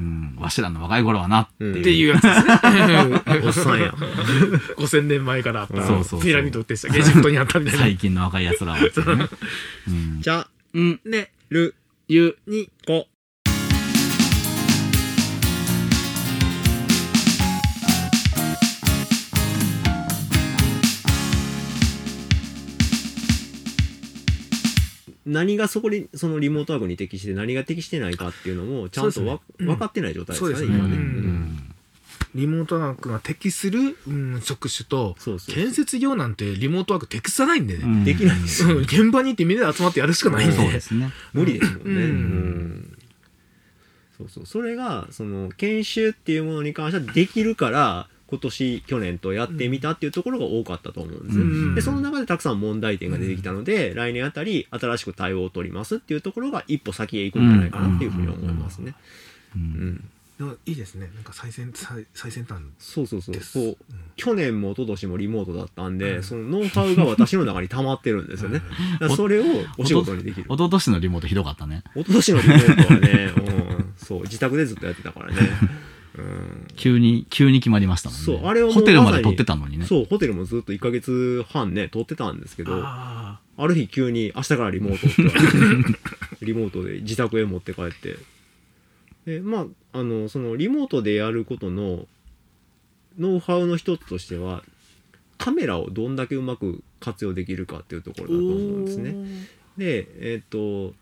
うん、わしらの若い頃はなっていう。っていうやつですね。おっさんや。5000年前からあったそうそうそうピラミッドってしたエジプトにあったみたいな。最近の若い奴らはっ。じゃ、うん。ね、る、ゆ、に、こ。何がそこに、そのリモートワークに適して何が適してないかっていうのも、ちゃんとわ、ねうん分かってない状態ですかね、そうですね今ね。ううんんリモートワークが適する、うん、職種と、そうそう建設業なんてリモートワーク適さないんでね。うんできないです現場に行ってみんなで集まってやるしかないんで。そうですね。無理ですもんね。うんうんそうそう。それが、その、研修っていうものに関してはできるから、今年、去年とやってみたっていうところが多かったと思うんですね。うんで、その中でたくさん問題点が出てきたので、来年あたり新しく対応を取りますっていうところが一歩先へ行くんじゃないかなっていうふうに思いますね。う。うんん。でもいいですね。なんか最先最最先端そうそうそう。です。こううん去年も一昨年もリモートだったんで、うんそのノウハウが私の中に溜まってるんですよね。それをお仕事にできる。おととしのリモートひどかったね。一昨年のリモートはね、うん、そう、自宅でずっとやってたからね。うん急に、急に決まりましたもんね。そう、あれをホテルまでさに取ってたのにね。そう、ホテルもずっと1ヶ月半ね、取ってたんですけど、あある日急に明日からリモートって リモートで自宅へ持って帰って。で、まあ、あの、そのリモートでやることのノウハウの一つとしては、カメラをどんだけうまく活用できるかっていうところだと思うんですね。で、えっ、と、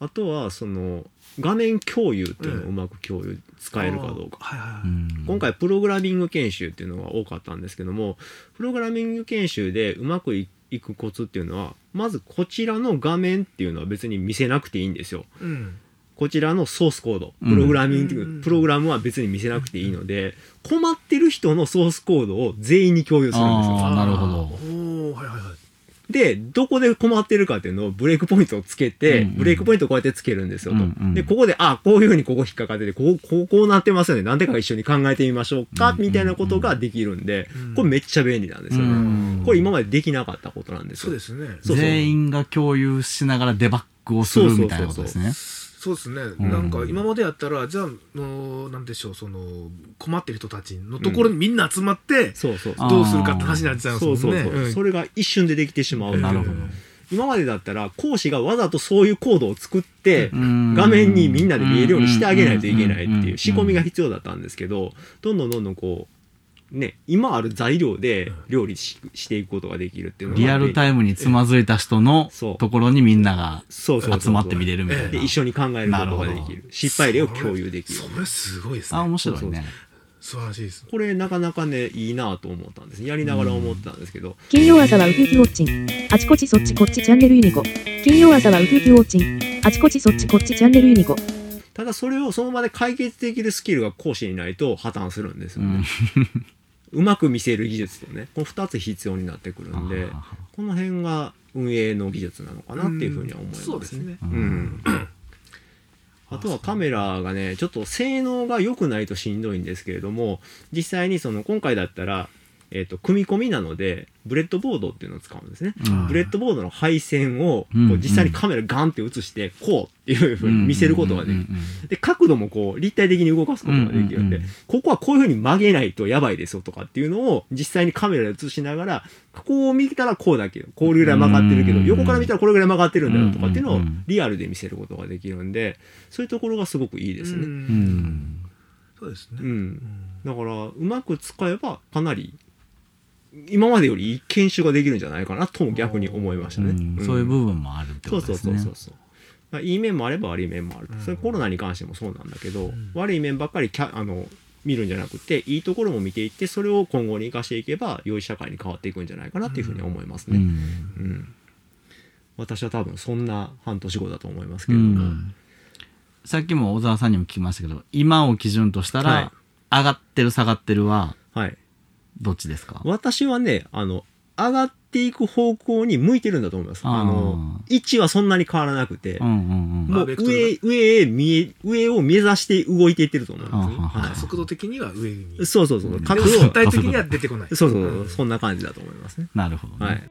あとは、その、画面共有っていうのをうまく共有、使えるかどうか。今回プログラミング研修っていうのが多かったんですけどもプログラミング研修でうまくいいくコツっていうのはまずこちらの画面っていうのは別に見せなくていいんですよ。うん。こちらのソースコード。うん。プログラミング、うん。プログラムは別に見せなくていいので困ってる人のソースコードを全員に共有するんですよ。なるほど。おおはいはいはい。でどこで困ってるかっていうのをブレイクポイントをつけて、うんうん。ブレイクポイントをこうやってつけるんですよと、うんうん。でここであこういうふうにここ引っかかっててこうこうこうなってますよね。なんでか一緒に考えてみましょうか、みたいなことができるんで、うん。これめっちゃ便利なんですよね、うん。これ今までできなかったことなんですよ。そうですね。そうそう。全員が共有しながらデバッグをするみたいなことですね。そうですね、ん。なんか今までやったらじゃあのなんでしょうその困ってる人たちのところにみんな集まってそうそうそう。あどうするかって話になっちゃいますそもうん。そうそう、ね。それが一瞬でできてしまうっていう。なるほど。今までだったら講師がわざとそういうコードを作って、うん。画面にみんなで見えるようにしてあげないといけないってうん。いう仕込みが必要だったんですけどどんどんどんどんこうね今ある材料で料理ししていくことができるっていうのがリアルタイムにつまずいた人のところにみんなが集まって見れるみたいな。で一緒に考えることがでなるきる失敗例を共有できるそれすごいですあ、ね。面白いね。素晴らしいです。これなかなかねいいなと思ったんですやりながら思ってたんですけど、金曜朝はウキウキウォッチン。あちこちそっちこっちチャンネルユニコ。金曜朝はウキウキウォッチン。あちこちそっちこっちチャンネルユニコ。ただそれをその場で解決できるスキルが講師にないと破綻するんですよね、うまく見せる技術とねこの2つ必要になってくるんであこの辺が運営の技術なのかなっていうふうには思いますね。そうですね。うんあとはカメラがねちょっと性能が良くないとしんどいんですけれども実際にその今回だったら、えー、と組み込みなのでブレッドボードっていうのを使うんですね。うんブレッドボードの配線をこうんう実際にカメラガンって映してこうっていうふうに見せることができる。で角度もこう立体的に動かすことができるんで、うんうんうんここはこういうふうに曲げないとやばいですよとかっていうのを実際にカメラで映しながらここを見たらこうだけどこれぐらい曲がってるけどうんうんうん横から見たらこれぐらい曲がってるんだよとかっていうのをうんうんうんリアルで見せることができるんでそういうところがすごくいいですね。ううんうんん。そうですね。だからうまく使えばかなり今までよりいい研修ができるんじゃないかなとも逆に思いましたね。うんそういう部分もあるってそうそうことですね。そうそうそう。まあいい面もあれば悪い面もある。それコロナに関してもそうなんだけど、悪い面ばっかりキャあの見るんじゃなくていいところも見ていってそれを今後に生かしていけば良い社会に変わっていくんじゃないかなっていうふうに思いますね。うん。うん私は多分そんな半年後だと思いますけど。さっきも小沢さんにも聞きましたけど、今を基準としたら、はい上がってる下がってるははい。どっちですか？私はねあの上がっていく方向に向いてるんだと思います。あの位置はそんなに変わらなくて。もう上上へ見え上を目指して動いていってると思います、ははは速度的には上に。い。そうそうそう。角でも度身体的には出てこない。そうそうそう、そんな感じだと思いますね。なるほどね。はい。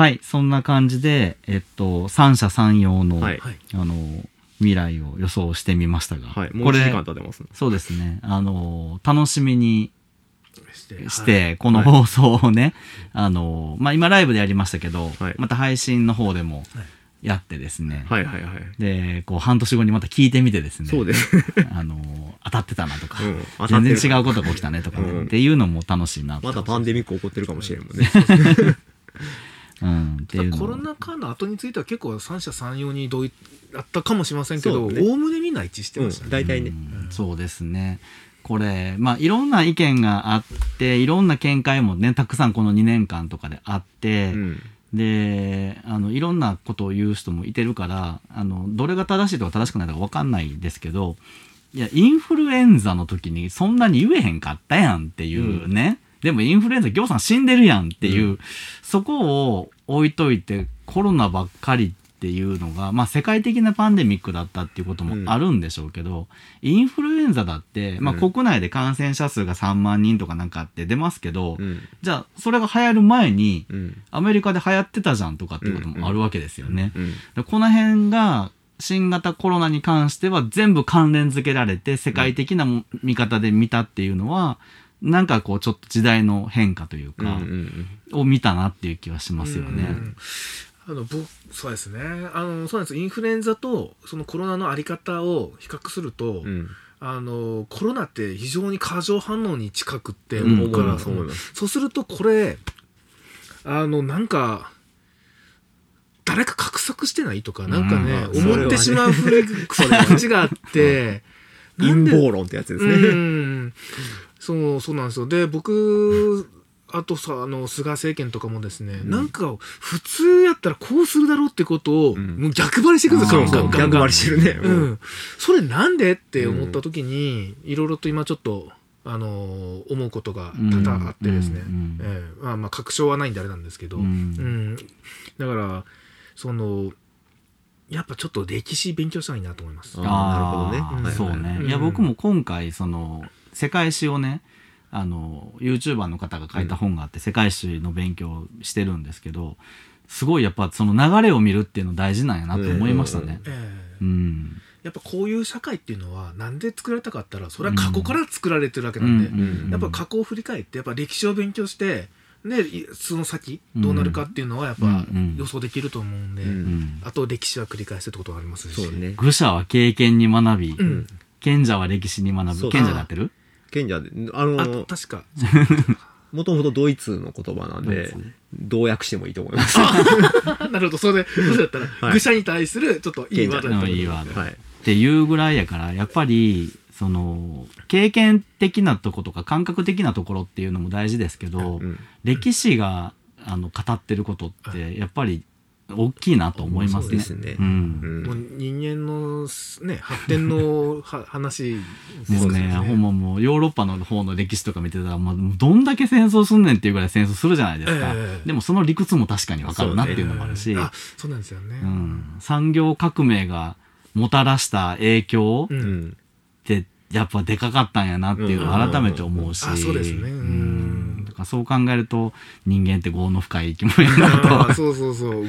はい、そんな感じで、えっと、三者三様の、はい。はいあの、未来を予想してみましたが、はい。もうこ1時れ間、経ってますね。そうですね、あの、楽しみにしてして、この放送をね、あの、まあ、今ライブでやりましたけど、はいまた配信の方でもはいやってですね、はいはいはい。で、こう、半年後にまた聞いてみてですね、そうです。あの、当たってたなとか、うん全然違うことが起きたねとかね、うんっていうのも楽しいなとまたパンデミック起こってるかもしれんもんね。うん、コロナ禍の後については結構三者三様に同意だったかもしれませんけどおおむねみんな一致してましたね、大体ねう。んそうですね。これ、まあ、いろんな意見があって、いろんな見解もね、たくさんこの2年間とかであって、うん。で、あの、いろんなことを言う人もいてるから、あの、どれが正しいとか正しくないとかわかんないですけど、いや、インフルエンザの時にそんなに言えへんかったやんっていうね。でもインフルエンザ、行さん死んでるやんっていう、うそこを置いといてコロナばっかりっていうのが、まあ世界的なパンデミックだったっていうこともあるんでしょうけど、インフルエンザだって、まあうん国内で感染者数が3万人とかなんかあって出ますけど、うん。じゃあそれが流行る前に、うん。アメリカで流行ってたじゃんとかっていうこともあるわけですよね。うん。でこの辺が新型コロナに関しては全部関連付けられて世界的なも見方で見たっていうのは、なんかこうちょっと時代の変化というか、ん。を見たなっていう気はしますよね。うんあの僕そうですね。あのそうなんです。インフルエンザとそのコロナのあり方を比較すると、うん。あのコロナって非常に過剰反応に近くってうん。思うから、そうするとこれあのなんか誰か画策してないとかなんかね、うん。思ってしまうふうそれが違って。陰謀論ってやつですね。うんそうそうなんですよ。で僕あとさあの菅政権とかもですね、ん。なんか普通やったらこうするだろうってことを、うん。もう逆張りしてくるんですよ逆張りしてるね。うん、それなんでって思った時にいろいろと今ちょっと、あのー思うことが多々あってですね、うん。うん。ええ。まあまあ確証はないんであれなんですけど、うん。うん。だからそのやっぱちょっと歴史勉強したいなと思います。あーなるほどね。はいはいそうね。うんいや、僕も今回、その、世界史をね、あの、YouTuber の方が書いた本があって、世界史の勉強してるんですけど、すごいやっぱその流れを見るっていうの大事なんやなと思いましたね。ええうん。やっぱこういう社会っていうのはなんで作られたかったらそれは過去から作られてるわけなんで、うんやっぱ過去を振り返ってやっぱ歴史を勉強してでいその先どうなるかっていうのはやっぱうん予想できると思うんで、うんうん。あと歴史は繰り返すってことがありますしね。愚者は経験に学び、うん賢者は歴史に学ぶ。賢者でやってる賢者で、ああの、確か。もともとドイツの言葉なんでドイツね、同訳してもいいと思います。なるほど。それでそれだったら、はい。愚者に対するちょっといいワードだったうんいいワード。はい。っていうぐらいやから、やっぱり、その、経験的なとことか感覚的なところっていうのも大事ですけど、うん。歴史が、あの、語ってることって、やっぱり、大きいなと思いますね。そうですね。う。うんん。もう人間のね。発展のは 話ですもうね、ほんまもうヨーロッパの方の歴史とか見てたら、もうどんだけ戦争すんねんっていうぐらい戦争するじゃないですか。ええ。でもその理屈も確かにわかるなっていうのもあるし、あそうなんですよね、うん、産業革命がもたらした影響ううんん。ってやっぱでかかったんやなっていうのを改めて思うし、うん。あそうですね。うんだからそう考えると人間って業の深い生き物やなと。そうそうそう。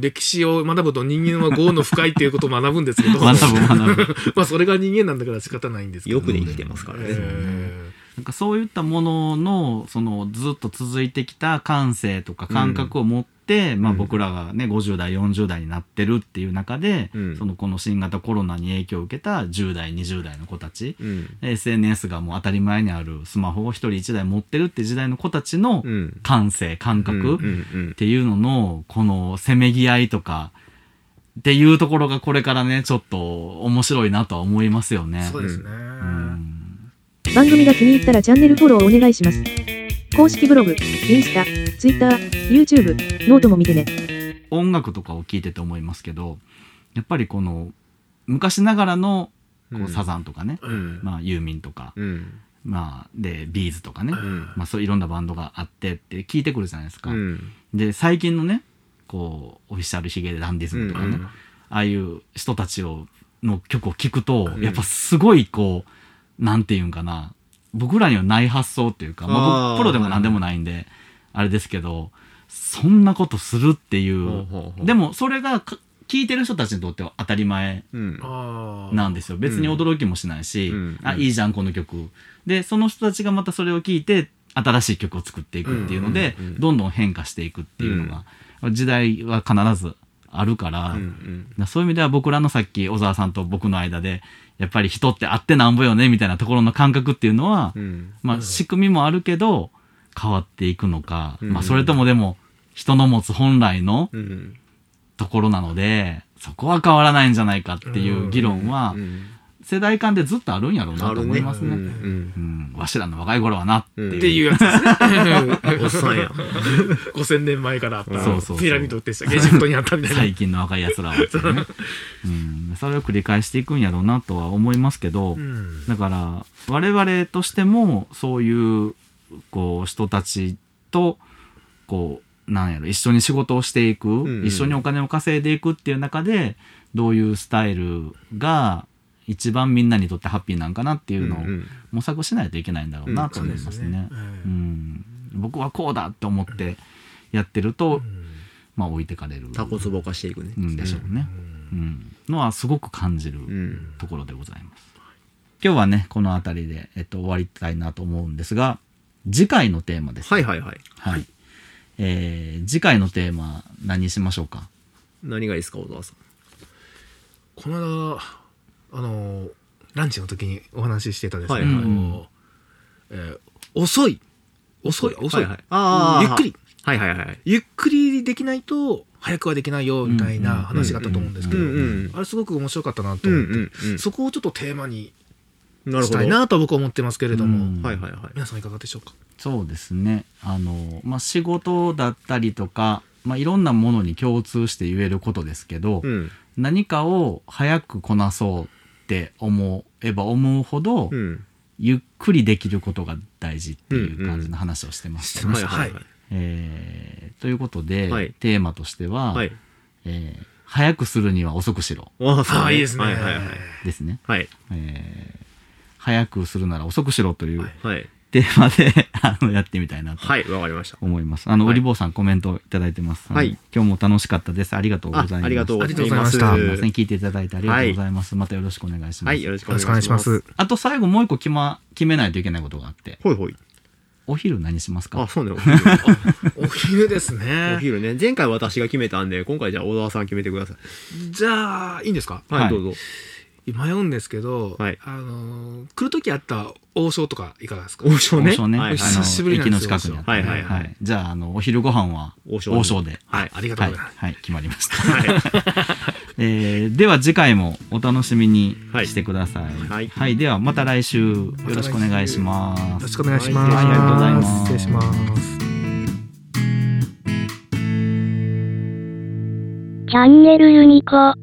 歴史を学ぶと人間は業の深いっていうことを学ぶんですけど。学ぶ学ぶ。まあそれが人間なんだから仕方ないんですけど。よくで生きてますからね。えなんかそういったものの、そのずっと続いてきた感性とか感覚を持って、まあうん僕らがね、50代、40代になってるっていう中で、うんそのこの新型コロナに影響を受けた10代、20代の子たち、うん。SNS がもう当たり前にあるスマホを一人一台持ってるって時代の子たちのうん。感性、感覚っうんうんていうのの、このせめぎ合いとか、っていうところがこれからね、ちょっと面白いなとは思いますよね。ーそうですね、うん番組が気に入ったらチャンネルフォローお願いします。公式ブログ、インスタ、ツイッター、YouTube、ノートも見てね。音楽とかを聴いてて思いますけどやっぱりこの昔ながらのこううんサザンとかね、うん。まあユーミンとか、うん。まあでビーズとかね、うん。まあそういろんなバンドがあってって聞いてくるじゃないですか、うん。で最近のねこうオフィシャルヒゲダンディズムとかね、うんああいう人たちをの曲を聴くと、うんやっぱすごいこうなんていうんかな僕らにはない発想っていうかまあ、プロでも何でもないんで、あれですけどそんなことするっていう、でもそれがか聞いてる人たちにとっては当たり前なんですよ。別に驚きもしないし、うん。あいいじゃんこの曲。でその人たちがまたそれを聞いて新しい曲を作っていくっていうので、どんどん変化していくっていうのが、時代は必ずあるからそういう意味では僕らのさっき小沢さんと僕の間でやっぱり人ってあってなんぼよねみたいなところの感覚っていうのは、うん。まあ仕組みもあるけど変わっていくのか、うん。まあそれともでも人の持つ本来のうん。ところなのでそこは変わらないんじゃないかっていう議論はうん世代間でずっとあるんやろうなと思いますね。ううん。ん。わしらの若い頃はなっていう。やつ。ですね。おっさんや5000 年前からあったそうそうそう。ピラミッドってした。エジプトにあったみたいな。最近の若い奴らはうね、う。ん。それを繰り返していくんやろうなとは思いますけど、うん。だから我々としてもそういうこう人たちとこうなんやろ一緒に仕事をしていく、んうん。一緒にお金を稼いでいくっていう中でどういうスタイルが一番みんなにとってハッピーなんかなっていうのをうん模索しないといけないんだろうなと思いますね。僕はこうだって思ってやってると、まあ置いてかれる、タコツボ化していくね。うんでしょうね、うん。のはすごく感じるうん。ところでございます。今日はねこの辺りで、えっと、終わりたいなと思うんですが次回のテーマです。はいはいはい。はい。えー次回のテーマ何にしましょうか？何がいいですか小沢さん。この間、あの、ランチの時にお話ししてたですね、はいはい。あのえー遅い。遅い、遅い。はいはい。ゆっくり。はいはいはいゆっくりできないと、早くはできないよ、みたいな話があったと思うんですけど、うんうんうんあれすごく面白かったなとうん思って、うんうんそこをちょっとテーマになるほどしたいなと僕は思ってますけれども、うん。はいはいはい。皆さんいかがでしょうか？そうですね。あの、まあ、仕事だったりとか、まあ、いろんなものに共通して言えることですけど、うん。何かを早くこなそうって思えば思うほど、うん。ゆっくりできることが大事っていう感じの話をしてました。ね。えーということで、はい。テーマとしては、はい。えー早くするには遅くしろ。ああいいですね、はい。はい。はい。ですね。はい。えー早くするなら遅くしろというはいテーマで あのやってみたいなとはいわかりました。思います。あの、はい。ウリボーさんコメントいただいてます。はい。今日も楽しかったです。ありがとうございます。あありがとうございます。ありがとうございましたすみません、聞いていただいてありがとうございます。またよろしくお願いします。はいよろしくお願いしまます。す。あと最後もう一個決ま、決めないといけないことがあって、ほいほい。お昼何しますか？あそうね。お昼。お昼ですおね。昼ね。前回私が決めたんで今回じゃあ小沢さん決めてください。じゃあ、いいんですか？はいはい。どうぞ迷うんですけど、はい。あのー来る時あった王将とかいかがですか？王将ね。王将ね。はいはい。久しぶりなん駅のですよ近くにあって、はいはいはい。じゃあ、あの、お昼ご飯は王将王将で。はい。ありがとうはい、ございます。はい、決まりました。はい。えーでは次回もお楽しみにはい。してください。はい。ではまた来週よろしくお願いします。よろし。くお願いします。はい。ありがとうございます。失礼します。チャンネルユニコ。